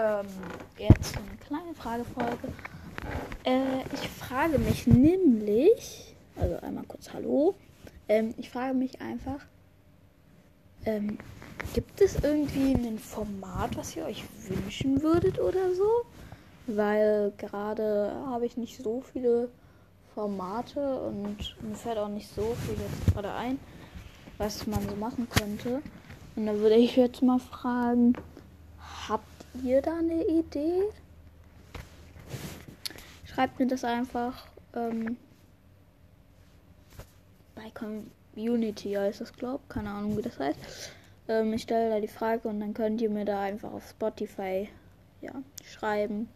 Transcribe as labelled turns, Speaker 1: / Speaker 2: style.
Speaker 1: Ähm, jetzt eine kleine Fragefolge. Äh, ich frage mich nämlich, also einmal kurz Hallo. Ähm, ich frage mich einfach, ähm, gibt es irgendwie ein Format, was ihr euch wünschen würdet oder so? Weil gerade habe ich nicht so viele Formate und mir fällt auch nicht so viel jetzt gerade ein, was man so machen könnte. Und da würde ich jetzt mal fragen, ihr da eine Idee? Schreibt mir das einfach ähm, bei Community heißt das, glaube Keine Ahnung, wie das heißt. Ähm, ich stelle da die Frage und dann könnt ihr mir da einfach auf Spotify ja, schreiben.